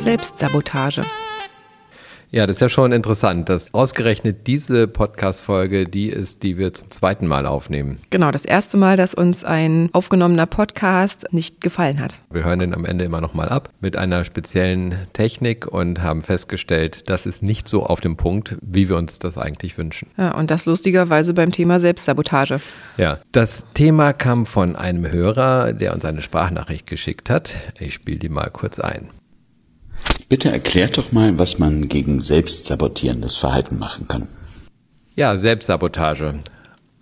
Selbstsabotage. Ja, das ist ja schon interessant, dass ausgerechnet diese Podcast-Folge die ist, die wir zum zweiten Mal aufnehmen. Genau, das erste Mal, dass uns ein aufgenommener Podcast nicht gefallen hat. Wir hören den am Ende immer nochmal ab mit einer speziellen Technik und haben festgestellt, das ist nicht so auf dem Punkt, wie wir uns das eigentlich wünschen. Ja, und das lustigerweise beim Thema Selbstsabotage. Ja, das Thema kam von einem Hörer, der uns eine Sprachnachricht geschickt hat. Ich spiele die mal kurz ein. Bitte erklärt doch mal, was man gegen selbstsabotierendes Verhalten machen kann. Ja, Selbstsabotage.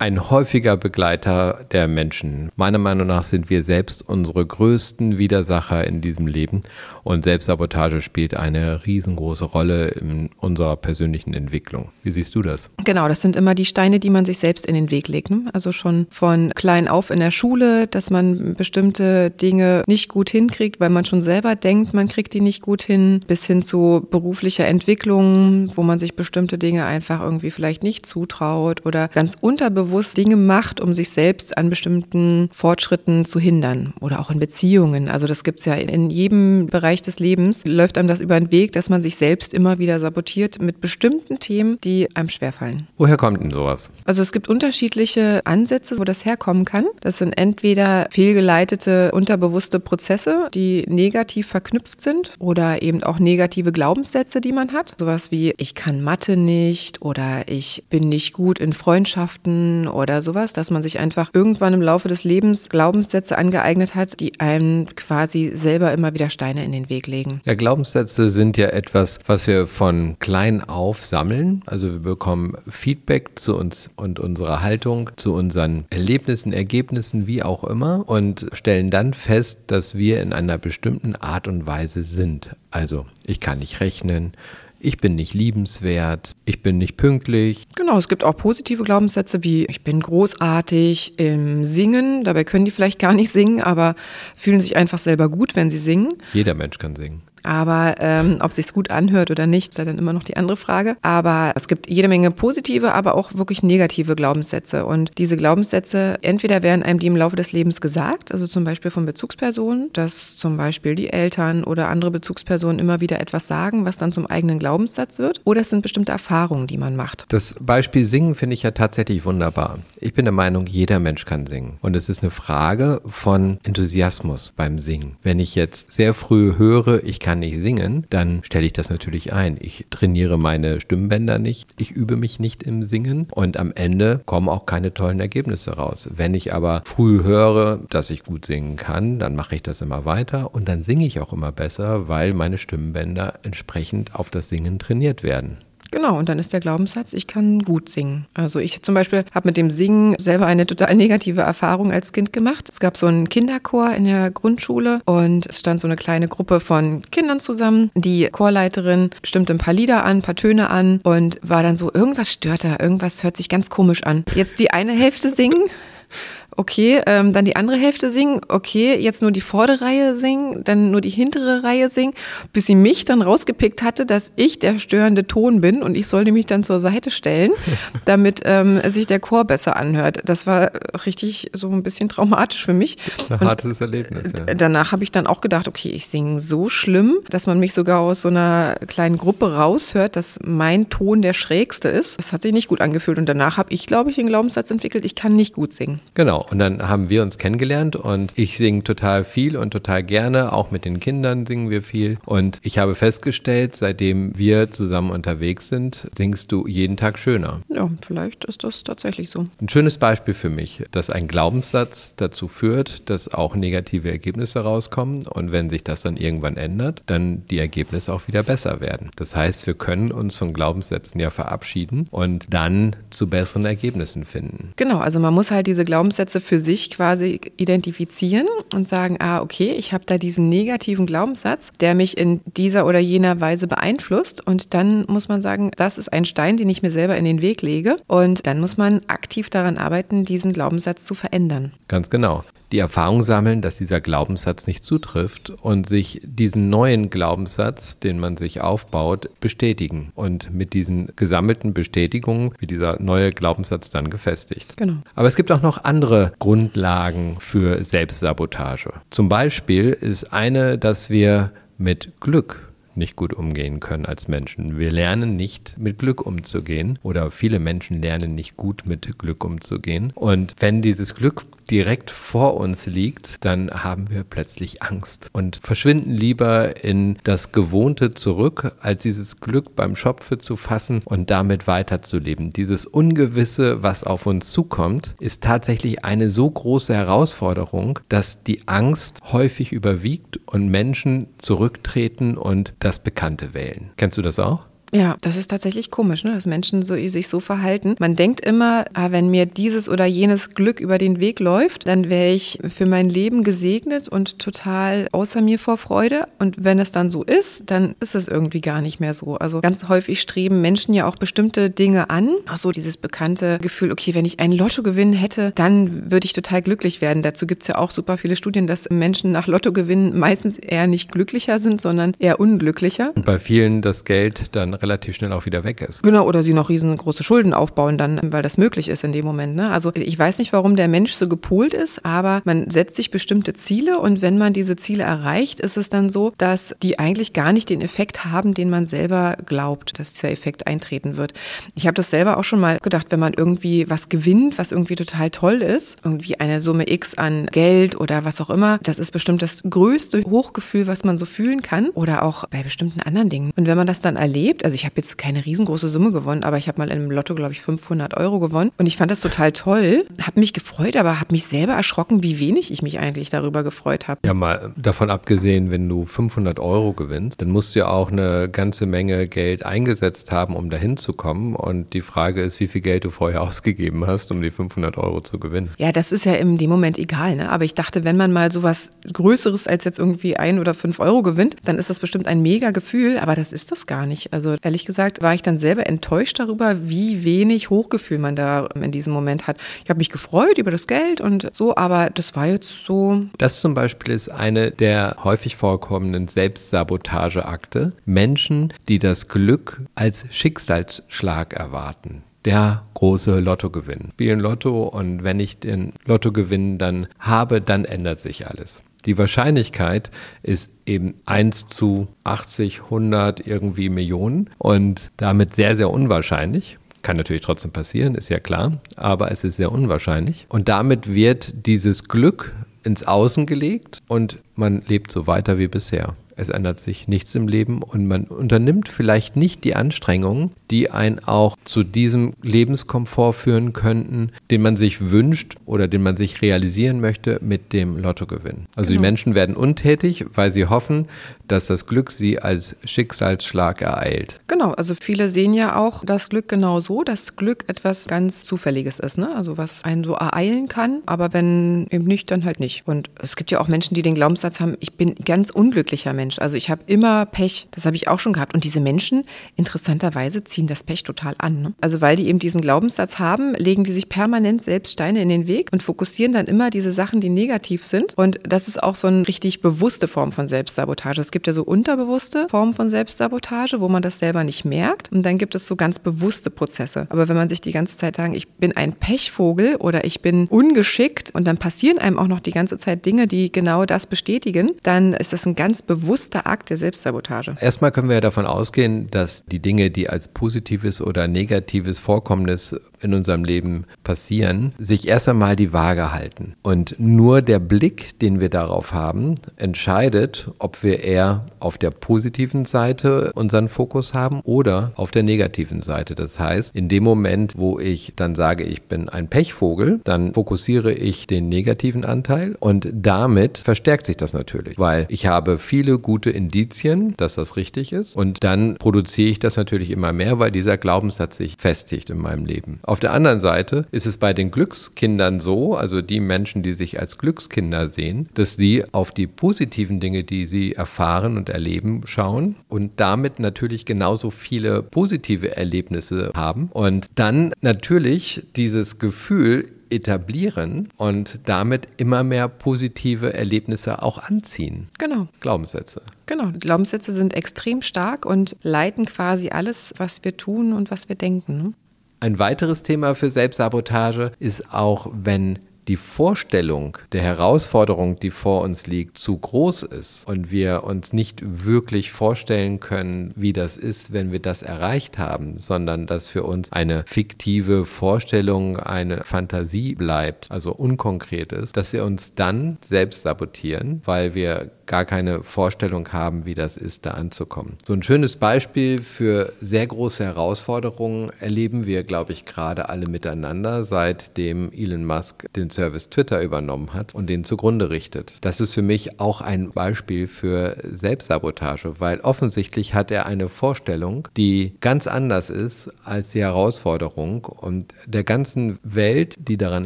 Ein häufiger Begleiter der Menschen. Meiner Meinung nach sind wir selbst unsere größten Widersacher in diesem Leben und Selbstsabotage spielt eine riesengroße Rolle in unserer persönlichen Entwicklung. Wie siehst du das? Genau, das sind immer die Steine, die man sich selbst in den Weg legt. Ne? Also schon von klein auf in der Schule, dass man bestimmte Dinge nicht gut hinkriegt, weil man schon selber denkt, man kriegt die nicht gut hin, bis hin zu beruflicher Entwicklung, wo man sich bestimmte Dinge einfach irgendwie vielleicht nicht zutraut oder ganz unterbewusst Dinge macht, um sich selbst an bestimmten Fortschritten zu hindern oder auch in Beziehungen. Also das gibt's ja in jedem Bereich des Lebens, läuft einem das über den Weg, dass man sich selbst immer wieder sabotiert mit bestimmten Themen, die einem schwerfallen. Woher kommt denn sowas? Also es gibt unterschiedliche Ansätze, wo das herkommen kann. Das sind entweder fehlgeleitete, unterbewusste Prozesse, die negativ verknüpft sind oder eben auch negative Glaubenssätze, die man hat. Sowas wie ich kann Mathe nicht oder ich bin nicht gut in Freundschaften oder sowas, dass man sich einfach irgendwann im Laufe des Lebens Glaubenssätze angeeignet hat, die einem quasi selber immer wieder Steine in den Weg legen. Ja, Glaubenssätze sind ja etwas, was wir von klein auf sammeln. Also wir bekommen Feedback zu uns und unserer Haltung, zu unseren Erlebnissen, Ergebnissen, wie auch immer und stellen dann fest, dass wir in einer bestimmten Art und Weise sind. Also ich kann nicht rechnen, ich bin nicht liebenswert, ich bin nicht pünktlich. Genau, es gibt auch positive Glaubenssätze wie ich bin großartig im Singen. Dabei können die vielleicht gar nicht singen, aber fühlen sich einfach selber gut, wenn sie singen. Jeder Mensch kann singen. Aber ähm, ob sich's gut anhört oder nicht, sei dann immer noch die andere Frage. Aber es gibt jede Menge positive, aber auch wirklich negative Glaubenssätze. Und diese Glaubenssätze, entweder werden einem die im Laufe des Lebens gesagt, also zum Beispiel von Bezugspersonen, dass zum Beispiel die Eltern oder andere Bezugspersonen immer wieder etwas sagen, was dann zum eigenen Glaubenssatz wird, oder es sind bestimmte Erfahrungen, die man macht. Das Beispiel Singen finde ich ja tatsächlich wunderbar. Ich bin der Meinung, jeder Mensch kann singen. Und es ist eine Frage von Enthusiasmus beim Singen. Wenn ich jetzt sehr früh höre, ich kann kann nicht singen, dann stelle ich das natürlich ein. Ich trainiere meine Stimmbänder nicht, ich übe mich nicht im Singen und am Ende kommen auch keine tollen Ergebnisse raus. Wenn ich aber früh höre, dass ich gut singen kann, dann mache ich das immer weiter und dann singe ich auch immer besser, weil meine Stimmbänder entsprechend auf das Singen trainiert werden. Genau, und dann ist der Glaubenssatz, ich kann gut singen. Also ich zum Beispiel habe mit dem Singen selber eine total negative Erfahrung als Kind gemacht. Es gab so einen Kinderchor in der Grundschule und es stand so eine kleine Gruppe von Kindern zusammen. Die Chorleiterin stimmte ein paar Lieder an, ein paar Töne an und war dann so, irgendwas stört da, irgendwas hört sich ganz komisch an. Jetzt die eine Hälfte singen okay, ähm, dann die andere Hälfte singen, okay, jetzt nur die vordere Reihe singen, dann nur die hintere Reihe singen, bis sie mich dann rausgepickt hatte, dass ich der störende Ton bin und ich sollte mich dann zur Seite stellen, damit ähm, sich der Chor besser anhört. Das war richtig so ein bisschen traumatisch für mich. Ein hartes Erlebnis. Ja. Danach habe ich dann auch gedacht, okay, ich singe so schlimm, dass man mich sogar aus so einer kleinen Gruppe raushört, dass mein Ton der schrägste ist. Das hat sich nicht gut angefühlt und danach habe ich, glaube ich, den Glaubenssatz entwickelt, ich kann nicht gut singen. Genau. Und dann haben wir uns kennengelernt und ich singe total viel und total gerne. Auch mit den Kindern singen wir viel. Und ich habe festgestellt, seitdem wir zusammen unterwegs sind, singst du jeden Tag schöner. Ja, vielleicht ist das tatsächlich so. Ein schönes Beispiel für mich, dass ein Glaubenssatz dazu führt, dass auch negative Ergebnisse rauskommen. Und wenn sich das dann irgendwann ändert, dann die Ergebnisse auch wieder besser werden. Das heißt, wir können uns von Glaubenssätzen ja verabschieden und dann zu besseren Ergebnissen finden. Genau, also man muss halt diese Glaubenssätze Glaubenssätze für sich quasi identifizieren und sagen, ah, okay, ich habe da diesen negativen Glaubenssatz, der mich in dieser oder jener Weise beeinflusst. Und dann muss man sagen, das ist ein Stein, den ich mir selber in den Weg lege. Und dann muss man aktiv daran arbeiten, diesen Glaubenssatz zu verändern. Ganz genau die Erfahrung sammeln, dass dieser Glaubenssatz nicht zutrifft und sich diesen neuen Glaubenssatz, den man sich aufbaut, bestätigen und mit diesen gesammelten Bestätigungen wird dieser neue Glaubenssatz dann gefestigt. Genau. Aber es gibt auch noch andere Grundlagen für Selbstsabotage. Zum Beispiel ist eine, dass wir mit Glück nicht gut umgehen können als Menschen. Wir lernen nicht mit Glück umzugehen oder viele Menschen lernen nicht gut mit Glück umzugehen. Und wenn dieses Glück direkt vor uns liegt, dann haben wir plötzlich Angst und verschwinden lieber in das Gewohnte zurück, als dieses Glück beim Schopfe zu fassen und damit weiterzuleben. Dieses Ungewisse, was auf uns zukommt, ist tatsächlich eine so große Herausforderung, dass die Angst häufig überwiegt und Menschen zurücktreten und das Bekannte wählen. Kennst du das auch? Ja, das ist tatsächlich komisch, ne? dass Menschen so, sich so verhalten. Man denkt immer, ah, wenn mir dieses oder jenes Glück über den Weg läuft, dann wäre ich für mein Leben gesegnet und total außer mir vor Freude. Und wenn es dann so ist, dann ist es irgendwie gar nicht mehr so. Also ganz häufig streben Menschen ja auch bestimmte Dinge an. Auch so dieses bekannte Gefühl, okay, wenn ich einen Lottogewinn hätte, dann würde ich total glücklich werden. Dazu gibt es ja auch super viele Studien, dass Menschen nach Lottogewinnen meistens eher nicht glücklicher sind, sondern eher unglücklicher. Und bei vielen das Geld dann relativ schnell auch wieder weg ist. Genau, oder sie noch riesengroße Schulden aufbauen dann, weil das möglich ist in dem Moment. Ne? Also ich weiß nicht, warum der Mensch so gepolt ist, aber man setzt sich bestimmte Ziele und wenn man diese Ziele erreicht, ist es dann so, dass die eigentlich gar nicht den Effekt haben, den man selber glaubt, dass dieser Effekt eintreten wird. Ich habe das selber auch schon mal gedacht, wenn man irgendwie was gewinnt, was irgendwie total toll ist, irgendwie eine Summe X an Geld oder was auch immer, das ist bestimmt das größte Hochgefühl, was man so fühlen kann oder auch bei bestimmten anderen Dingen. Und wenn man das dann erlebt, also ich habe jetzt keine riesengroße Summe gewonnen, aber ich habe mal in einem Lotto, glaube ich, 500 Euro gewonnen. Und ich fand das total toll, habe mich gefreut, aber habe mich selber erschrocken, wie wenig ich mich eigentlich darüber gefreut habe. Ja, mal davon abgesehen, wenn du 500 Euro gewinnst, dann musst du ja auch eine ganze Menge Geld eingesetzt haben, um dahin zu kommen. Und die Frage ist, wie viel Geld du vorher ausgegeben hast, um die 500 Euro zu gewinnen. Ja, das ist ja in dem Moment egal. Ne? Aber ich dachte, wenn man mal sowas Größeres als jetzt irgendwie ein oder fünf Euro gewinnt, dann ist das bestimmt ein mega Gefühl. Aber das ist das gar nicht. Also ehrlich gesagt war ich dann selber enttäuscht darüber, wie wenig Hochgefühl man da in diesem Moment hat. Ich habe mich gefreut über das Geld und so, aber das war jetzt so. Das zum Beispiel ist eine der häufig vorkommenden Selbstsabotageakte. Menschen, die das Glück als Schicksalsschlag erwarten der große Lottogewinn. Spielen Lotto und wenn ich den Lottogewinn dann habe, dann ändert sich alles. Die Wahrscheinlichkeit ist eben 1 zu 80, 100 irgendwie Millionen und damit sehr, sehr unwahrscheinlich. Kann natürlich trotzdem passieren, ist ja klar, aber es ist sehr unwahrscheinlich. Und damit wird dieses Glück ins Außen gelegt und man lebt so weiter wie bisher. Es ändert sich nichts im Leben und man unternimmt vielleicht nicht die Anstrengungen, die einen auch zu diesem Lebenskomfort führen könnten, den man sich wünscht oder den man sich realisieren möchte mit dem Lottogewinn. Also genau. die Menschen werden untätig, weil sie hoffen, dass das Glück sie als Schicksalsschlag ereilt. Genau, also viele sehen ja auch das Glück genau so, dass Glück etwas ganz Zufälliges ist, ne? Also was einen so ereilen kann, aber wenn eben nicht, dann halt nicht. Und es gibt ja auch Menschen, die den Glaubenssatz haben, ich bin ganz unglücklicher Mensch. Also ich habe immer Pech. Das habe ich auch schon gehabt. Und diese Menschen, interessanterweise, ziehen das Pech total an. Ne? Also weil die eben diesen Glaubenssatz haben, legen die sich permanent selbst Steine in den Weg und fokussieren dann immer diese Sachen, die negativ sind. Und das ist auch so eine richtig bewusste Form von Selbstsabotage. Es gibt gibt ja so unterbewusste Formen von Selbstsabotage, wo man das selber nicht merkt. Und dann gibt es so ganz bewusste Prozesse. Aber wenn man sich die ganze Zeit sagt, ich bin ein Pechvogel oder ich bin ungeschickt und dann passieren einem auch noch die ganze Zeit Dinge, die genau das bestätigen, dann ist das ein ganz bewusster Akt der Selbstsabotage. Erstmal können wir ja davon ausgehen, dass die Dinge, die als positives oder negatives Vorkommnis in unserem Leben passieren, sich erst einmal die Waage halten. Und nur der Blick, den wir darauf haben, entscheidet, ob wir eher auf der positiven Seite unseren Fokus haben oder auf der negativen Seite. Das heißt, in dem Moment, wo ich dann sage, ich bin ein Pechvogel, dann fokussiere ich den negativen Anteil und damit verstärkt sich das natürlich, weil ich habe viele gute Indizien, dass das richtig ist und dann produziere ich das natürlich immer mehr, weil dieser Glaubenssatz sich festigt in meinem Leben. Auf der anderen Seite ist es bei den Glückskindern so, also die Menschen, die sich als Glückskinder sehen, dass sie auf die positiven Dinge, die sie erfahren und erleben, schauen und damit natürlich genauso viele positive Erlebnisse haben und dann natürlich dieses Gefühl etablieren und damit immer mehr positive Erlebnisse auch anziehen. Genau. Glaubenssätze. Genau. Glaubenssätze sind extrem stark und leiten quasi alles, was wir tun und was wir denken. Ne? Ein weiteres Thema für Selbstsabotage ist auch, wenn die Vorstellung der Herausforderung, die vor uns liegt, zu groß ist und wir uns nicht wirklich vorstellen können, wie das ist, wenn wir das erreicht haben, sondern dass für uns eine fiktive Vorstellung, eine Fantasie bleibt, also unkonkret ist, dass wir uns dann selbst sabotieren, weil wir gar keine Vorstellung haben, wie das ist, da anzukommen. So ein schönes Beispiel für sehr große Herausforderungen erleben wir, glaube ich, gerade alle miteinander, seitdem Elon Musk den Service Twitter übernommen hat und den zugrunde richtet. Das ist für mich auch ein Beispiel für Selbstsabotage, weil offensichtlich hat er eine Vorstellung, die ganz anders ist als die Herausforderung und der ganzen Welt, die daran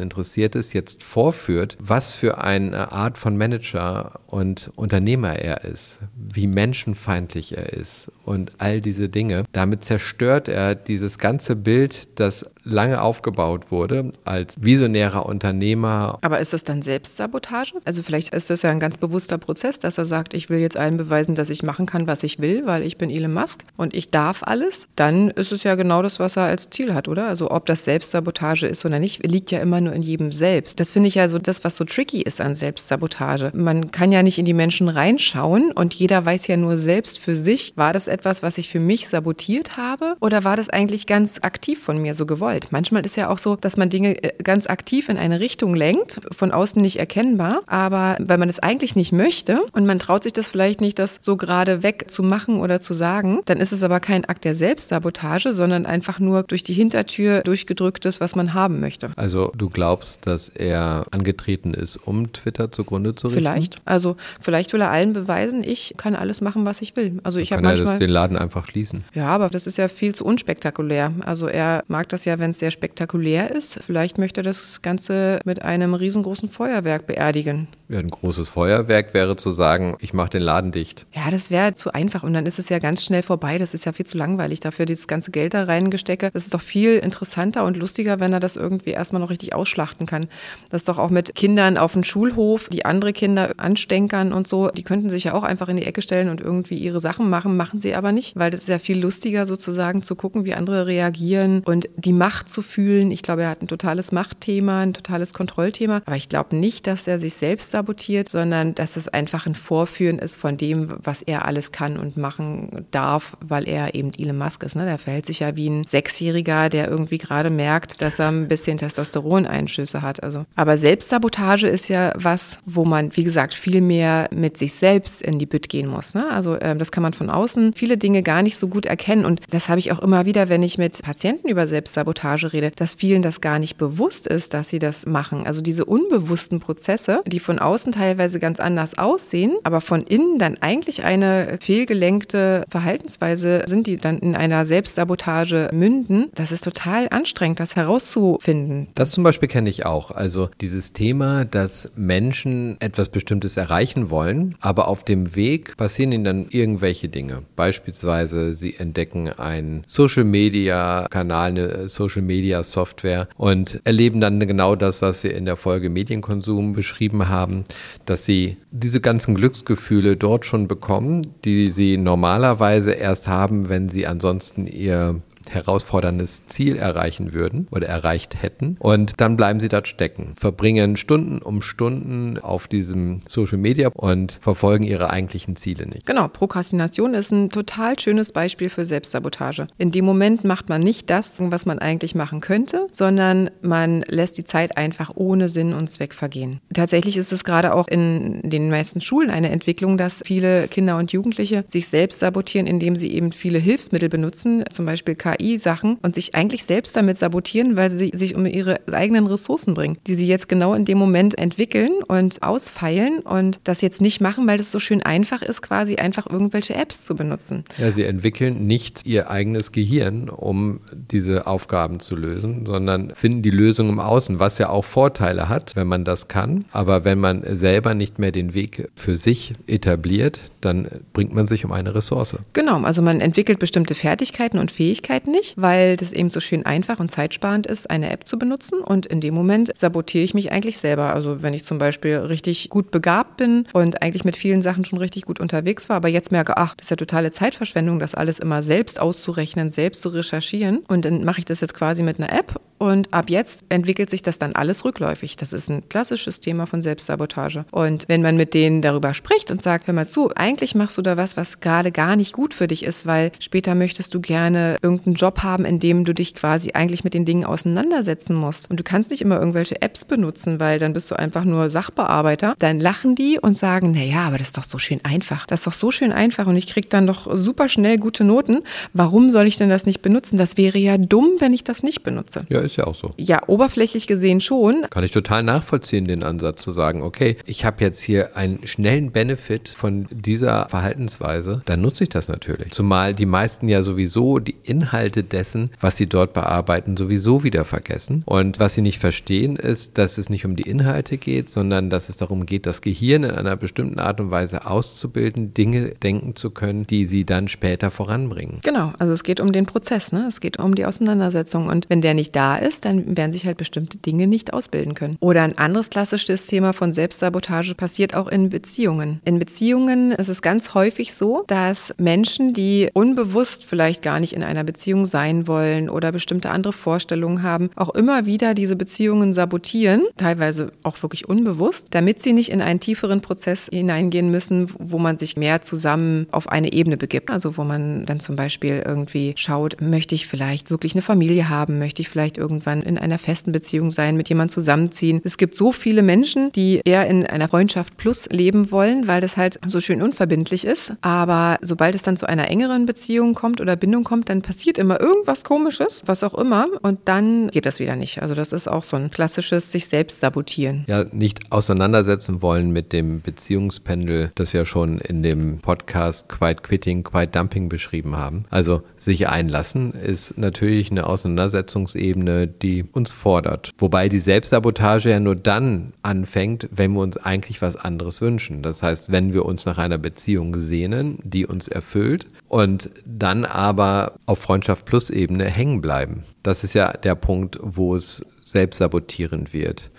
interessiert ist, jetzt vorführt, was für eine Art von Manager und Unternehmer er ist, wie menschenfeindlich er ist und all diese Dinge. Damit zerstört er dieses ganze Bild, das lange aufgebaut wurde als visionärer Unternehmer. Aber ist das dann Selbstsabotage? Also vielleicht ist das ja ein ganz bewusster Prozess, dass er sagt, ich will jetzt allen beweisen, dass ich machen kann, was ich will, weil ich bin Elon Musk und ich darf alles. Dann ist es ja genau das, was er als Ziel hat, oder? Also ob das Selbstsabotage ist oder nicht, liegt ja immer nur in jedem selbst. Das finde ich ja so das, was so tricky ist an Selbstsabotage. Man kann ja nicht in die Menschen reinschauen und jeder weiß ja nur selbst für sich, war das etwas, was ich für mich sabotiert habe oder war das eigentlich ganz aktiv von mir so gewollt? Manchmal ist ja auch so, dass man Dinge äh, ganz aktiv in eine Richtung lenkt, von außen nicht erkennbar, aber weil man es eigentlich nicht möchte und man traut sich das vielleicht nicht, das so gerade weg zu machen oder zu sagen, dann ist es aber kein Akt der Selbstsabotage, sondern einfach nur durch die Hintertür durchgedrücktes, was man haben möchte. Also du glaubst, dass er angetreten ist, um Twitter zugrunde zu richten? Vielleicht. Also vielleicht will er allen beweisen, ich kann alles machen, was ich will. Also ich habe manchmal den Laden einfach schließen. Ja, aber das ist ja viel zu unspektakulär. Also er mag das ja, wenn es sehr spektakulär ist. Vielleicht möchte er das Ganze mit einem riesengroßen Feuerwerk beerdigen. Ja, ein großes Feuerwerk wäre zu sagen, ich mache den Laden dicht. Ja, das wäre zu einfach und dann ist es ja ganz schnell vorbei. Das ist ja viel zu langweilig dafür, dieses ganze Geld da reingestecke. Das ist doch viel interessanter und lustiger, wenn er das irgendwie erstmal noch richtig ausschlachten kann. Das ist doch auch mit Kindern auf dem Schulhof, die andere Kinder anstenkern und so, die könnten sich ja auch einfach in die Ecke stellen und irgendwie ihre Sachen machen, machen sie aber nicht, weil das ist ja viel lustiger sozusagen zu gucken, wie andere reagieren und die Macht zu fühlen. Ich glaube, er hat ein totales Machtthema, ein totales Kontrollthema, aber ich glaube nicht, dass er sich selbst sabotiert, sondern dass es einfach ein Vorführen ist von dem, was er alles kann und machen darf, weil er eben Elon Musk ist. Ne? Der verhält sich ja wie ein Sechsjähriger, der irgendwie gerade merkt, dass er ein bisschen Testosteroneinschüsse hat. Also, aber Selbstsabotage ist ja was, wo man, wie gesagt, viel mehr mit sich selbst in die Bütt gehen muss. Ne? Also äh, das kann man von außen viele Dinge gar nicht so gut erkennen. Und das habe ich auch immer wieder, wenn ich mit Patienten über Selbstsabotage rede, dass vielen das gar nicht bewusst ist, dass sie das machen. Also diese unbewussten Prozesse, die von außen teilweise ganz anders aussehen, aber von innen dann eigentlich eine fehlgelenkte Verhaltensweise sind, die dann in einer Selbstsabotage münden. Das ist total anstrengend, das herauszufinden. Das zum Beispiel kenne ich auch. Also dieses Thema, dass Menschen etwas Bestimmtes erreichen wollen, aber auf dem Weg passieren ihnen dann irgendwelche Dinge. Beispielsweise sie entdecken einen Social Media Kanal, eine Social Media Software und erleben dann genau das, was wir in der Folge Medienkonsum beschrieben haben, dass sie diese ganzen Glücksgefühle dort schon bekommen, die sie normalerweise erst haben, wenn sie ansonsten ihr herausforderndes Ziel erreichen würden oder erreicht hätten. Und dann bleiben sie dort stecken, verbringen Stunden um Stunden auf diesem Social Media und verfolgen ihre eigentlichen Ziele nicht. Genau, Prokrastination ist ein total schönes Beispiel für Selbstsabotage. In dem Moment macht man nicht das, was man eigentlich machen könnte, sondern man lässt die Zeit einfach ohne Sinn und Zweck vergehen. Tatsächlich ist es gerade auch in den meisten Schulen eine Entwicklung, dass viele Kinder und Jugendliche sich selbst sabotieren, indem sie eben viele Hilfsmittel benutzen, zum Beispiel KI-Sachen, und sich eigentlich selbst damit sabotieren, weil sie sich um ihre eigenen Ressourcen bringen, die sie jetzt genau in dem Moment entwickeln und ausfeilen und das jetzt nicht machen, weil es so schön einfach ist, quasi einfach irgendwelche Apps zu benutzen. Ja, sie entwickeln nicht ihr eigenes Gehirn, um diese Aufgaben zu lösen, sondern finden die Lösung im Außen, was ja auch Vorteile hat, wenn man das kann. Aber wenn man selber nicht mehr den Weg für sich etabliert, dann bringt man sich um eine Ressource. Genau, also man entwickelt bestimmte Fertigkeiten und Fähigkeiten nicht, weil das eben so schön einfach und zeitsparend ist, eine App zu benutzen. Und in dem Moment sabotiere ich mich eigentlich selber. Also wenn ich zum Beispiel richtig gut begabt bin und eigentlich mit vielen Sachen schon richtig gut unterwegs war, aber jetzt merke, ach, das ist ja totale Zeitverschwendung, das alles immer selbst auszurechnen, selbst zu recherchieren. Und dann mache ich das jetzt quasi mit einer App und ab jetzt entwickelt sich das dann alles rückläufig. Das ist ein klassisches Thema von Selbstsabotage. Und wenn man mit denen darüber spricht und sagt, hör mal zu, eigentlich machst du da was, was gerade gar nicht gut für dich ist, weil später möchtest du gerne irgendeinen Job haben, in dem du dich quasi eigentlich mit den Dingen auseinandersetzen musst. Und du kannst nicht immer irgendwelche Apps benutzen, weil dann bist du einfach nur Sachbearbeiter. Dann lachen die und sagen, na ja, aber das ist doch so schön einfach. Das ist doch so schön einfach und ich krieg dann doch super schnell gute Noten. Warum soll ich denn das nicht benutzen? Das wäre ja dumm, wenn ich das nicht benutze. Ja, ist ja auch so. Ja, oberflächlich gesehen schon. Kann ich total nachvollziehen, den Ansatz zu sagen, okay, ich habe jetzt hier einen schnellen Benefit von dieser Verhaltensweise, dann nutze ich das natürlich. Zumal die meisten ja sowieso die Inhalte dessen, was sie dort bearbeiten, sowieso wieder vergessen. Und was sie nicht verstehen, ist, dass es nicht um die Inhalte geht, sondern dass es darum geht, das Gehirn in einer bestimmten Art und Weise auszubilden, Dinge denken zu können, die sie dann später voranbringen. Genau, also es geht um den Prozess, ne? es geht um die Auseinandersetzung. Und wenn der nicht da ist, dann werden sich halt bestimmte Dinge nicht ausbilden können. Oder ein anderes klassisches Thema von Selbstsabotage passiert auch in Beziehungen. In Beziehungen ist es ganz häufig so, dass Menschen, die unbewusst vielleicht gar nicht in einer Beziehung sein wollen oder bestimmte andere Vorstellungen haben, auch immer wieder diese Beziehungen sabotieren, teilweise auch wirklich unbewusst, damit sie nicht in einen tieferen Prozess hineingehen müssen, wo man sich mehr zusammen auf eine Ebene begibt. Also wo man dann zum Beispiel irgendwie schaut, möchte ich vielleicht wirklich eine Familie haben, möchte ich vielleicht irgendwann in einer festen Beziehung sein, mit jemandem zusammenziehen. Es gibt so viele Menschen, die eher in einer Freundschaft plus leben wollen, weil das halt so schön unverbindlich ist. Aber sobald es dann zu einer engeren Beziehung kommt oder Bindung kommt, dann passiert immer irgendwas Komisches, was auch immer. Und dann geht das wieder nicht. Also das ist auch so ein klassisches sich selbst sabotieren. Ja, nicht auseinandersetzen wollen mit dem Beziehungspendel, das wir schon in dem Podcast Quiet Quitting, Quiet Dumping beschrieben haben. Also sich einlassen ist natürlich eine Auseinandersetzungsebene, die uns fordert. Wobei die Selbstsabotage ja nur dann anfängt, wenn wir uns eigentlich was anderes wünschen. Das heißt, wenn wir uns nach einer Beziehung sehnen, die uns erfüllt und dann aber auf Freundschaft Plus Ebene hängen bleiben. Das ist ja der Punkt, wo es selbstsabotierend wird.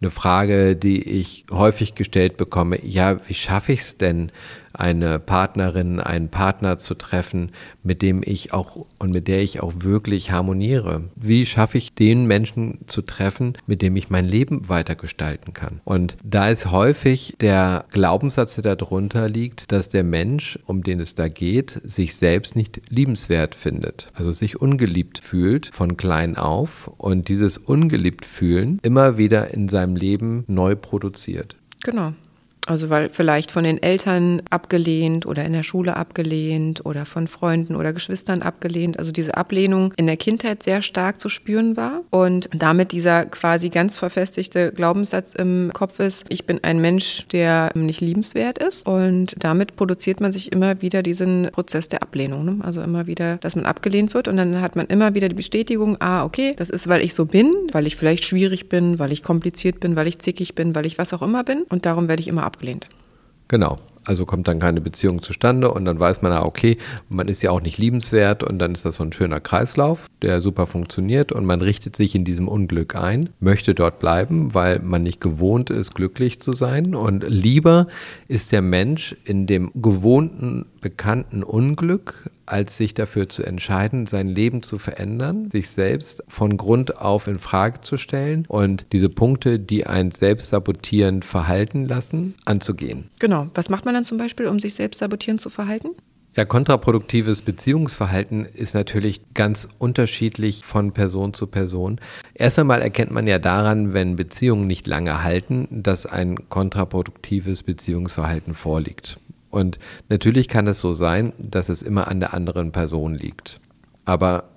Eine Frage, die ich häufig gestellt bekomme, ja, wie schaffe ich es denn, eine Partnerin, einen Partner zu treffen, mit dem ich auch und mit der ich auch wirklich harmoniere? Wie schaffe ich den Menschen zu treffen, mit dem ich mein Leben weitergestalten kann? Und da ist häufig der Glaubenssatz, der darunter liegt, dass der Mensch, um den es da geht, sich selbst nicht liebenswert findet, also sich ungeliebt fühlt von klein auf und dieses ungeliebt fühlen immer wieder in seinem Leben neu produziert. Genau. Also weil vielleicht von den Eltern abgelehnt oder in der Schule abgelehnt oder von Freunden oder Geschwistern abgelehnt. Also diese Ablehnung in der Kindheit sehr stark zu spüren war und damit dieser quasi ganz verfestigte Glaubenssatz im Kopf ist, ich bin ein Mensch, der nicht liebenswert ist und damit produziert man sich immer wieder diesen Prozess der Ablehnung. Ne? Also immer wieder, dass man abgelehnt wird und dann hat man immer wieder die Bestätigung, ah, okay, das ist, weil ich so bin, weil ich vielleicht schwierig bin, weil ich kompliziert bin, weil ich zickig bin, weil ich was auch immer bin und darum werde ich immer abgelehnt. Genau. Also kommt dann keine Beziehung zustande und dann weiß man, ah, okay, man ist ja auch nicht liebenswert und dann ist das so ein schöner Kreislauf, der super funktioniert und man richtet sich in diesem Unglück ein, möchte dort bleiben, weil man nicht gewohnt ist, glücklich zu sein und lieber ist der Mensch in dem gewohnten, bekannten Unglück als sich dafür zu entscheiden, sein Leben zu verändern, sich selbst von Grund auf in Frage zu stellen und diese Punkte, die einen selbst sabotierend verhalten lassen, anzugehen. Genau. Was macht man dann zum Beispiel, um sich selbst sabotierend zu verhalten? Ja, kontraproduktives Beziehungsverhalten ist natürlich ganz unterschiedlich von Person zu Person. Erst einmal erkennt man ja daran, wenn Beziehungen nicht lange halten, dass ein kontraproduktives Beziehungsverhalten vorliegt. Und natürlich kann es so sein, dass es immer an der anderen Person liegt. Aber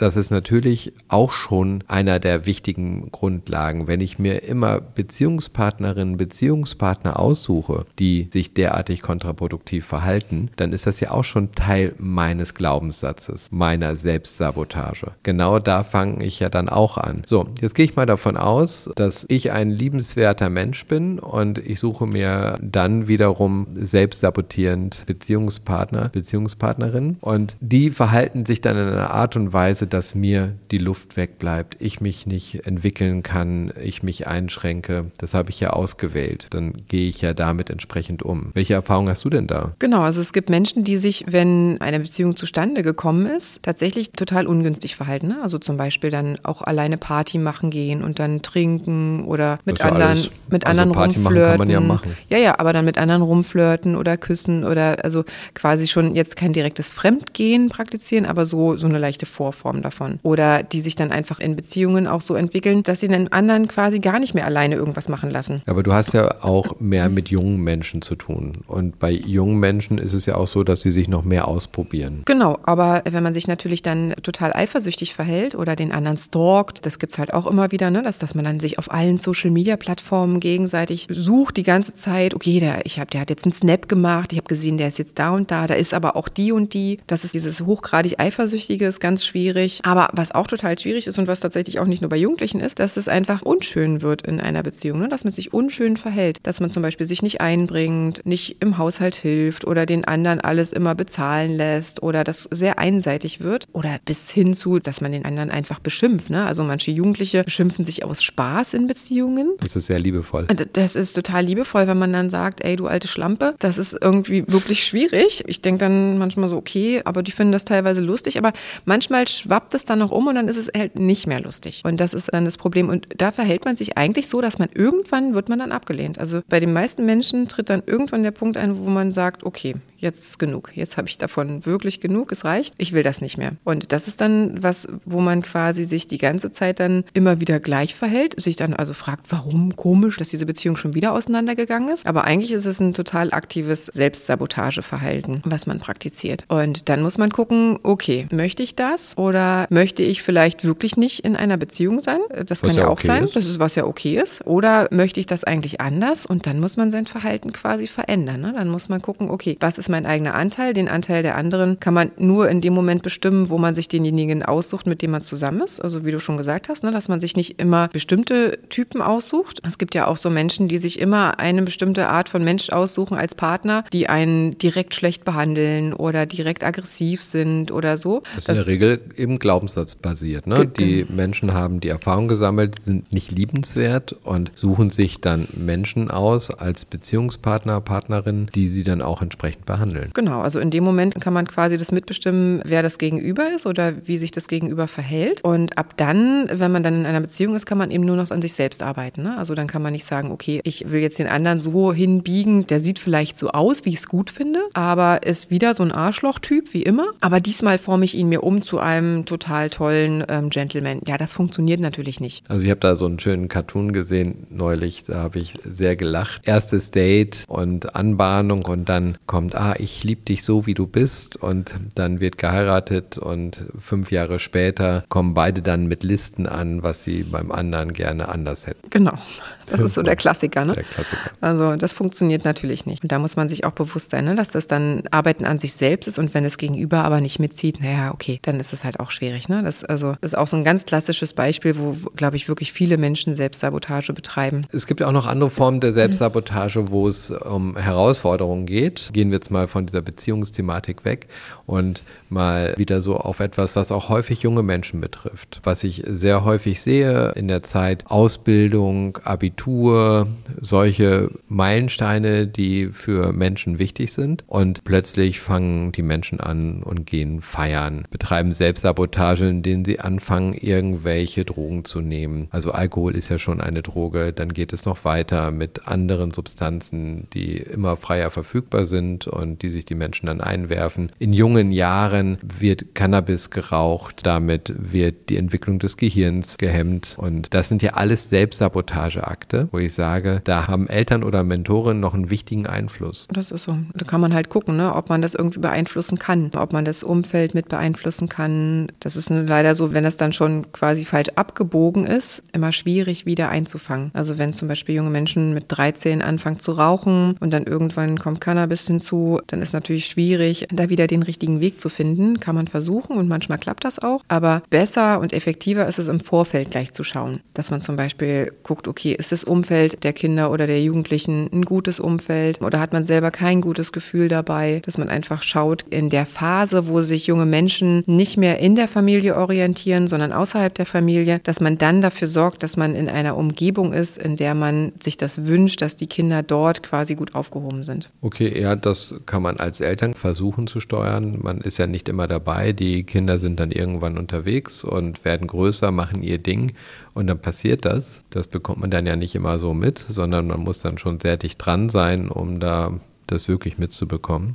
das ist natürlich auch schon einer der wichtigen Grundlagen. Wenn ich mir immer Beziehungspartnerinnen, Beziehungspartner aussuche, die sich derartig kontraproduktiv verhalten, dann ist das ja auch schon Teil meines Glaubenssatzes, meiner Selbstsabotage. Genau da fange ich ja dann auch an. So, jetzt gehe ich mal davon aus, dass ich ein liebenswerter Mensch bin und ich suche mir dann wiederum selbstsabotierend Beziehungspartner, Beziehungspartnerin und die verhalten sich dann in einer Art und Weise, dass mir die Luft wegbleibt, ich mich nicht entwickeln kann, ich mich einschränke. Das habe ich ja ausgewählt. Dann gehe ich ja damit entsprechend um. Welche Erfahrung hast du denn da? Genau, also es gibt Menschen, die sich, wenn eine Beziehung zustande gekommen ist, tatsächlich total ungünstig verhalten. Ne? Also zum Beispiel dann auch alleine Party machen gehen und dann trinken oder mit anderen, alles, mit also anderen Party rumflirten. Machen kann man ja machen. Ja, ja, aber dann mit anderen rumflirten oder küssen oder also quasi schon jetzt kein direktes Fremdgehen praktizieren, aber so, so eine leichte Vorform davon. Oder die sich dann einfach in Beziehungen auch so entwickeln, dass sie den anderen quasi gar nicht mehr alleine irgendwas machen lassen. Aber du hast ja auch mehr mit jungen Menschen zu tun. Und bei jungen Menschen ist es ja auch so, dass sie sich noch mehr ausprobieren. Genau, aber wenn man sich natürlich dann total eifersüchtig verhält oder den anderen stalkt, das gibt es halt auch immer wieder, ne? dass, dass man dann sich auf allen Social-Media-Plattformen gegenseitig sucht die ganze Zeit, okay, der, ich hab, der hat jetzt einen Snap gemacht, ich habe gesehen, der ist jetzt da und da, da ist aber auch die und die. Das ist dieses hochgradig Eifersüchtige, ist ganz schwierig schwierig. Aber was auch total schwierig ist und was tatsächlich auch nicht nur bei Jugendlichen ist, dass es einfach unschön wird in einer Beziehung, ne? dass man sich unschön verhält, dass man zum Beispiel sich nicht einbringt, nicht im Haushalt hilft oder den anderen alles immer bezahlen lässt oder das sehr einseitig wird oder bis hin zu, dass man den anderen einfach beschimpft. Ne? Also manche Jugendliche beschimpfen sich aus Spaß in Beziehungen. Das ist sehr liebevoll. Das ist total liebevoll, wenn man dann sagt, ey, du alte Schlampe. Das ist irgendwie wirklich schwierig. Ich denke dann manchmal so, okay, aber die finden das teilweise lustig. Aber manchmal schwappt schwappt es dann noch um und dann ist es halt nicht mehr lustig. Und das ist dann das Problem. Und da verhält man sich eigentlich so, dass man irgendwann wird man dann abgelehnt. Also bei den meisten Menschen tritt dann irgendwann der Punkt ein, wo man sagt, okay, jetzt ist genug. Jetzt habe ich davon wirklich genug, es reicht. Ich will das nicht mehr. Und das ist dann was, wo man quasi sich die ganze Zeit dann immer wieder gleich verhält, sich dann also fragt, warum komisch, dass diese Beziehung schon wieder auseinandergegangen ist. Aber eigentlich ist es ein total aktives Selbstsabotageverhalten, was man praktiziert. Und dann muss man gucken, okay, möchte ich das oder möchte ich vielleicht wirklich nicht in einer Beziehung sein? Das was kann ja, auch okay sein. Ist. Das ist was ja okay ist. Oder möchte ich das eigentlich anders? Und dann muss man sein Verhalten quasi verändern. Ne? Dann muss man gucken, okay, was ist mein eigener Anteil. Den Anteil der anderen kann man nur in dem Moment bestimmen, wo man sich denjenigen aussucht, mit dem man zusammen ist. Also wie du schon gesagt hast, ne, dass man sich nicht immer bestimmte Typen aussucht. Es gibt ja auch so Menschen, die sich immer eine bestimmte Art von Mensch aussuchen als Partner, die einen direkt schlecht behandeln oder direkt aggressiv sind oder so. Das ist das in der Regel eben glaubenssatzbasiert. Ne? Die Menschen haben die Erfahrung gesammelt, sind nicht liebenswert und suchen sich dann Menschen aus als Beziehungspartner, Partnerin, die sie dann auch entsprechend behandeln handeln. Genau, also in dem Moment kann man quasi das mitbestimmen, wer das Gegenüber ist oder wie sich das Gegenüber verhält. Und ab dann, wenn man dann in einer Beziehung ist, kann man eben nur noch an sich selbst arbeiten. Ne? Also dann kann man nicht sagen, okay, ich will jetzt den anderen so hinbiegen, der sieht vielleicht so aus, wie ich es gut finde, aber ist wieder so ein Arschloch-Typ wie immer. Aber diesmal forme ich ihn mir um zu einem total tollen ähm, Gentleman. Ja, das funktioniert natürlich nicht. Also ich habe da so einen schönen Cartoon gesehen neulich, da habe ich sehr gelacht. Erstes Date und Anbahnung und dann kommt, ah, ich liebe dich so, wie du bist und dann wird geheiratet und fünf Jahre später kommen beide dann mit Listen an, was sie beim anderen gerne anders hätten. Genau. Das ist so der Klassiker, ne? Der Klassiker. Also das funktioniert natürlich nicht. Und da muss man sich auch bewusst sein, ne, dass das dann Arbeiten an sich selbst ist und wenn das Gegenüber aber nicht mitzieht, naja, okay, dann ist es halt auch schwierig. Ne? Das also ist auch so ein ganz klassisches Beispiel, wo, glaube ich, wirklich viele Menschen Selbstsabotage betreiben. Es gibt auch noch andere Formen der Selbstsabotage, wo es um Herausforderungen geht. Gehen wir jetzt mal mal von dieser Beziehungsthematik weg und mal wieder so auf etwas, was auch häufig junge Menschen betrifft. Was ich sehr häufig sehe in der Zeit Ausbildung, Abitur, solche Meilensteine, die für Menschen wichtig sind. Und plötzlich fangen die Menschen an und gehen feiern, betreiben Selbstsabotage, in denen sie anfangen, irgendwelche Drogen zu nehmen. Also Alkohol ist ja schon eine Droge. Dann geht es noch weiter mit anderen Substanzen, die immer freier verfügbar sind und die sich die Menschen dann einwerfen. In jungen Jahren wird Cannabis geraucht, damit wird die Entwicklung des Gehirns gehemmt. Und das sind ja alles Selbstsabotageakte, wo ich sage, da haben Eltern oder Mentoren noch einen wichtigen Einfluss. Das ist so. Da kann man halt gucken, ne, ob man das irgendwie beeinflussen kann, ob man das Umfeld mit beeinflussen kann. Das ist leider so, wenn das dann schon quasi falsch abgebogen ist, immer schwierig wieder einzufangen. Also wenn zum Beispiel junge Menschen mit 13 anfangen zu rauchen und dann irgendwann kommt Cannabis hinzu, dann ist natürlich schwierig, da wieder den richtigen Weg zu finden. Kann man versuchen und manchmal klappt das auch. Aber besser und effektiver ist es im Vorfeld gleich zu schauen, dass man zum Beispiel guckt, okay, ist das Umfeld der Kinder oder der Jugendlichen ein gutes Umfeld oder hat man selber kein gutes Gefühl dabei, dass man einfach schaut, in der Phase, wo sich junge Menschen nicht mehr in der Familie orientieren, sondern außerhalb der Familie, dass man dann dafür sorgt, dass man in einer Umgebung ist, in der man sich das wünscht, dass die Kinder dort quasi gut aufgehoben sind. Okay, ja, das kann man als Eltern versuchen zu steuern. Man ist ja nicht immer dabei. Die Kinder sind dann irgendwann unterwegs und werden größer, machen ihr Ding und dann passiert das. Das bekommt man dann ja nicht immer so mit, sondern man muss dann schon sehr dicht dran sein, um da das wirklich mitzubekommen.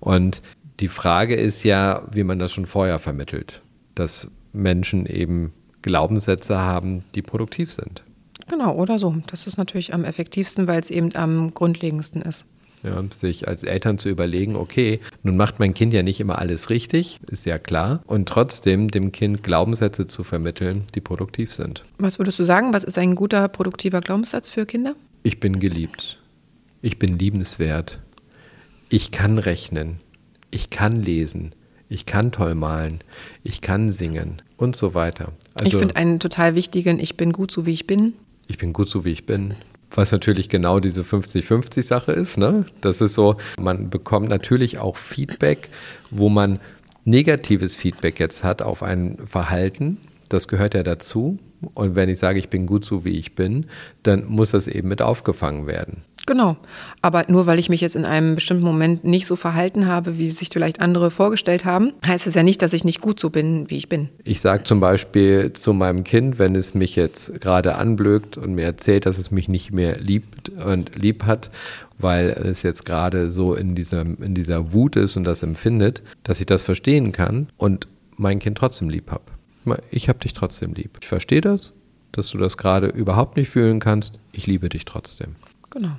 Und die Frage ist ja, wie man das schon vorher vermittelt, dass Menschen eben Glaubenssätze haben, die produktiv sind. Genau, oder so. Das ist natürlich am effektivsten, weil es eben am grundlegendsten ist. Ja, sich als Eltern zu überlegen, okay, nun macht mein Kind ja nicht immer alles richtig, ist ja klar, und trotzdem dem Kind Glaubenssätze zu vermitteln, die produktiv sind. Was würdest du sagen, was ist ein guter, produktiver Glaubenssatz für Kinder? Ich bin geliebt. Ich bin liebenswert. Ich kann rechnen. Ich kann lesen. Ich kann toll malen. Ich kann singen und so weiter. Also, ich finde einen total wichtigen, ich bin gut so wie ich bin. Ich bin gut so wie ich bin. Was natürlich genau diese 50-50-Sache ist. Ne? Das ist so, man bekommt natürlich auch Feedback, wo man negatives Feedback jetzt hat auf ein Verhalten. Das gehört ja dazu. Und wenn ich sage, ich bin gut so wie ich bin, dann muss das eben mit aufgefangen werden. Genau. Aber nur weil ich mich jetzt in einem bestimmten Moment nicht so verhalten habe, wie sich vielleicht andere vorgestellt haben, heißt es ja nicht, dass ich nicht gut so bin, wie ich bin. Ich sage zum Beispiel zu meinem Kind, wenn es mich jetzt gerade anblökt und mir erzählt, dass es mich nicht mehr liebt und lieb hat, weil es jetzt gerade so in dieser, in dieser Wut ist und das empfindet, dass ich das verstehen kann und mein Kind trotzdem lieb habe. Ich habe dich trotzdem lieb. Ich verstehe das, dass du das gerade überhaupt nicht fühlen kannst. Ich liebe dich trotzdem. Genau.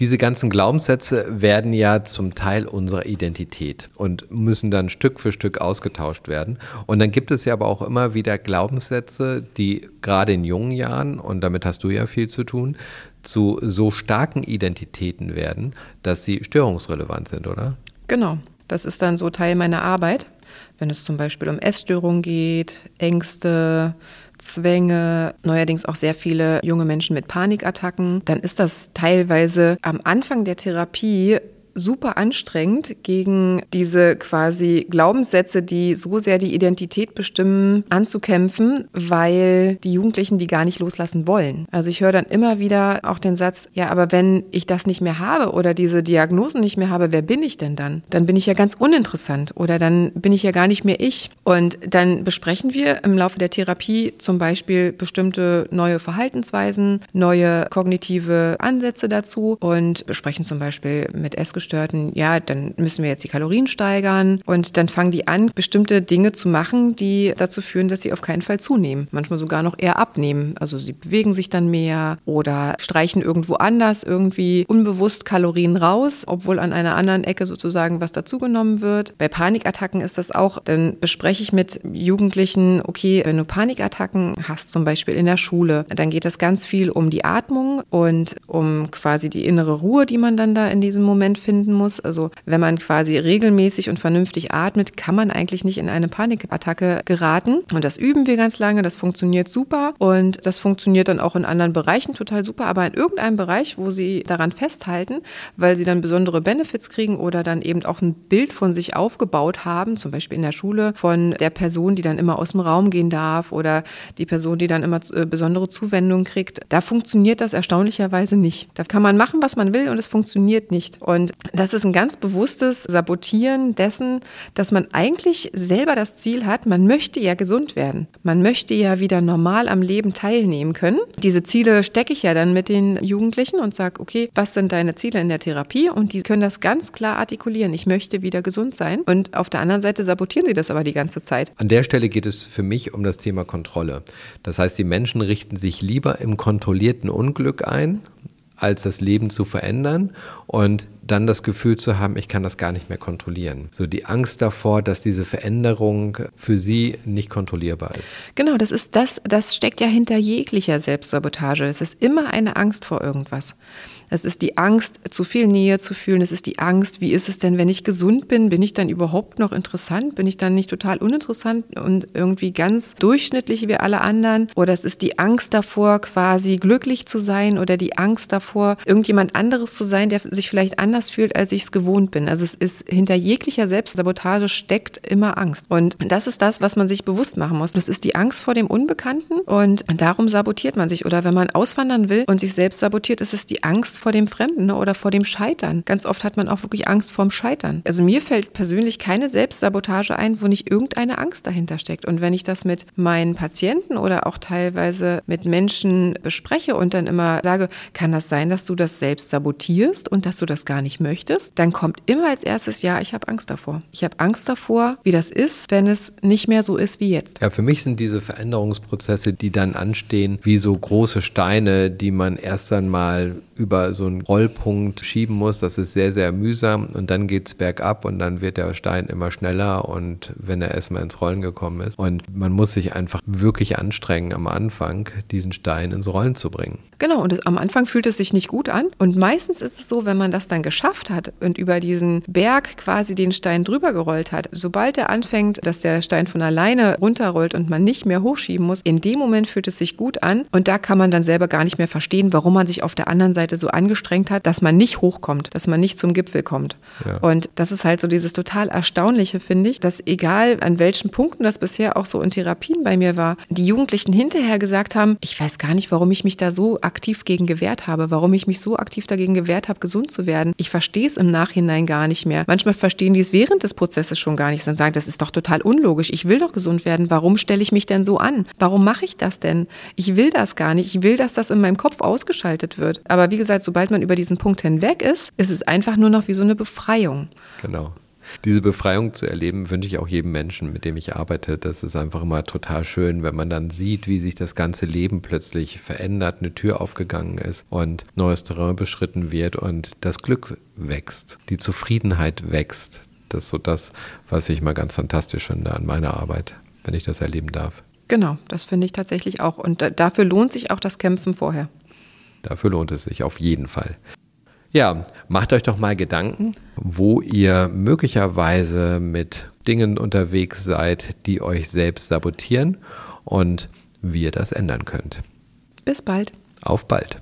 Diese ganzen Glaubenssätze werden ja zum Teil unserer Identität und müssen dann Stück für Stück ausgetauscht werden. Und dann gibt es ja aber auch immer wieder Glaubenssätze, die gerade in jungen Jahren, und damit hast du ja viel zu tun, zu so starken Identitäten werden, dass sie störungsrelevant sind, oder? Genau. Das ist dann so Teil meiner Arbeit. Wenn es zum Beispiel um Essstörungen geht, Ängste, Zwänge, neuerdings auch sehr viele junge Menschen mit Panikattacken, dann ist das teilweise am Anfang der Therapie super anstrengend, gegen diese quasi Glaubenssätze, die so sehr die Identität bestimmen, anzukämpfen, weil die Jugendlichen die gar nicht loslassen wollen. Also ich höre dann immer wieder auch den Satz, ja, aber wenn ich das nicht mehr habe oder diese Diagnosen nicht mehr habe, wer bin ich denn dann? Dann bin ich ja ganz uninteressant oder dann bin ich ja gar nicht mehr ich. Und dann besprechen wir im Laufe der Therapie zum Beispiel bestimmte neue Verhaltensweisen, neue kognitive Ansätze dazu und besprechen zum Beispiel mit Essgestörten Essgestörten, ja, dann müssen wir jetzt die Kalorien steigern und dann fangen die an, bestimmte Dinge zu machen, die dazu führen, dass sie auf keinen Fall zunehmen. Manchmal sogar noch eher abnehmen. Also sie bewegen sich dann mehr oder streichen irgendwo anders irgendwie unbewusst Kalorien raus, obwohl an einer anderen Ecke sozusagen was dazugenommen wird. Bei Panikattacken ist das auch, dann bespreche ich mit Jugendlichen, okay, wenn du Panikattacken hast, zum Beispiel in der Schule, dann geht es ganz viel um die Atmung und um quasi die innere Ruhe, die man dann da in diesem Moment findet finden muss. Also wenn man quasi regelmäßig und vernünftig atmet, kann man eigentlich nicht in eine Panikattacke geraten. Und das üben wir ganz lange, das funktioniert super und das funktioniert dann auch in anderen Bereichen total super, aber in irgendeinem Bereich, wo sie daran festhalten, weil sie dann besondere Benefits kriegen oder dann eben auch ein Bild von sich aufgebaut haben, zum Beispiel in der Schule von der Person, die dann immer aus dem Raum gehen darf oder die Person, die dann immer äh, besondere Zuwendung kriegt, da funktioniert das erstaunlicherweise nicht. Da kann man machen, was man will und es funktioniert nicht. Und das ist ein ganz bewusstes Sabotieren dessen, dass man eigentlich selber das Ziel hat, man möchte ja gesund werden. Man möchte ja wieder normal am Leben teilnehmen können. Diese Ziele stecke ich ja dann mit den Jugendlichen und sage, okay, was sind deine Ziele in der Therapie? Und die können das ganz klar artikulieren. Ich möchte wieder gesund sein. Und auf der anderen Seite sabotieren sie das aber die ganze Zeit. An der Stelle geht es für mich um das Thema Kontrolle. Das heißt, die Menschen richten sich lieber im kontrollierten Unglück ein, als das Leben zu verändern und dann das Gefühl zu haben, ich kann das gar nicht mehr kontrollieren. So die Angst davor, dass diese Veränderung für sie nicht kontrollierbar ist. Genau, das ist das, das steckt ja hinter jeglicher Selbstsabotage. Es ist immer eine Angst vor irgendwas. Es ist die Angst, zu viel Nähe zu fühlen. Es ist die Angst, wie ist es denn, wenn ich gesund bin? Bin ich dann überhaupt noch interessant? Bin ich dann nicht total uninteressant und irgendwie ganz durchschnittlich wie alle anderen? Oder es ist die Angst davor, quasi glücklich zu sein oder die Angst davor, irgendjemand anderes zu sein, der sich vielleicht anders fühlt, als ich es gewohnt bin. Also es ist hinter jeglicher Selbstsabotage steckt immer Angst. Und das ist das, was man sich bewusst machen muss. Das ist die Angst vor dem Unbekannten und darum sabotiert man sich. Oder wenn man auswandern will und sich selbst sabotiert, ist es die Angst vor dem Fremden oder vor dem Scheitern. Ganz oft hat man auch wirklich Angst vorm Scheitern. Also mir fällt persönlich keine Selbstsabotage ein, wo nicht irgendeine Angst dahinter steckt. Und wenn ich das mit meinen Patienten oder auch teilweise mit Menschen bespreche und dann immer sage, kann das sein, dass du das selbst sabotierst und dass du das gar nicht möchtest, dann kommt immer als erstes, ja, ich habe Angst davor. Ich habe Angst davor, wie das ist, wenn es nicht mehr so ist wie jetzt. Ja, für mich sind diese Veränderungsprozesse, die dann anstehen, wie so große Steine, die man erst einmal über so einen Rollpunkt schieben muss. Das ist sehr, sehr mühsam und dann geht es bergab und dann wird der Stein immer schneller und wenn er erstmal ins Rollen gekommen ist. Und man muss sich einfach wirklich anstrengen am Anfang, diesen Stein ins Rollen zu bringen. Genau, und am Anfang fühlt es sich nicht gut an. Und meistens ist es so, wenn man das dann geschafft hat und über diesen Berg quasi den Stein drüber gerollt hat, sobald er anfängt, dass der Stein von alleine runterrollt und man nicht mehr hochschieben muss, in dem Moment fühlt es sich gut an und da kann man dann selber gar nicht mehr verstehen, warum man sich auf der anderen Seite so angestrengt hat, dass man nicht hochkommt, dass man nicht zum Gipfel kommt. Ja. Und das ist halt so dieses total Erstaunliche, finde ich, dass egal an welchen Punkten das bisher auch so in Therapien bei mir war, die Jugendlichen hinterher gesagt haben, ich weiß gar nicht, warum ich mich da so aktiv gegen gewehrt habe, warum ich mich so aktiv dagegen gewehrt habe, gesund zu werden. Ich verstehe es im Nachhinein gar nicht mehr. Manchmal verstehen die es während des Prozesses schon gar nicht und sagen, das ist doch total unlogisch. Ich will doch gesund werden. Warum stelle ich mich denn so an? Warum mache ich das denn? Ich will das gar nicht. Ich will, dass das in meinem Kopf ausgeschaltet wird. Aber wie gesagt, sobald man über diesen Punkt hinweg ist, ist es einfach nur noch wie so eine Befreiung. Genau diese Befreiung zu erleben, wünsche ich auch jedem Menschen, mit dem ich arbeite. Das ist einfach immer total schön, wenn man dann sieht, wie sich das ganze Leben plötzlich verändert, eine Tür aufgegangen ist und neues Terrain beschritten wird und das Glück wächst, die Zufriedenheit wächst. Das ist so das, was ich mal ganz fantastisch finde an meiner Arbeit, wenn ich das erleben darf. Genau, das finde ich tatsächlich auch. Und dafür lohnt sich auch das Kämpfen vorher. Dafür lohnt es sich auf jeden Fall. Ja, macht euch doch mal Gedanken, wo ihr möglicherweise mit Dingen unterwegs seid, die euch selbst sabotieren und wie ihr das ändern könnt. Bis bald. Auf bald.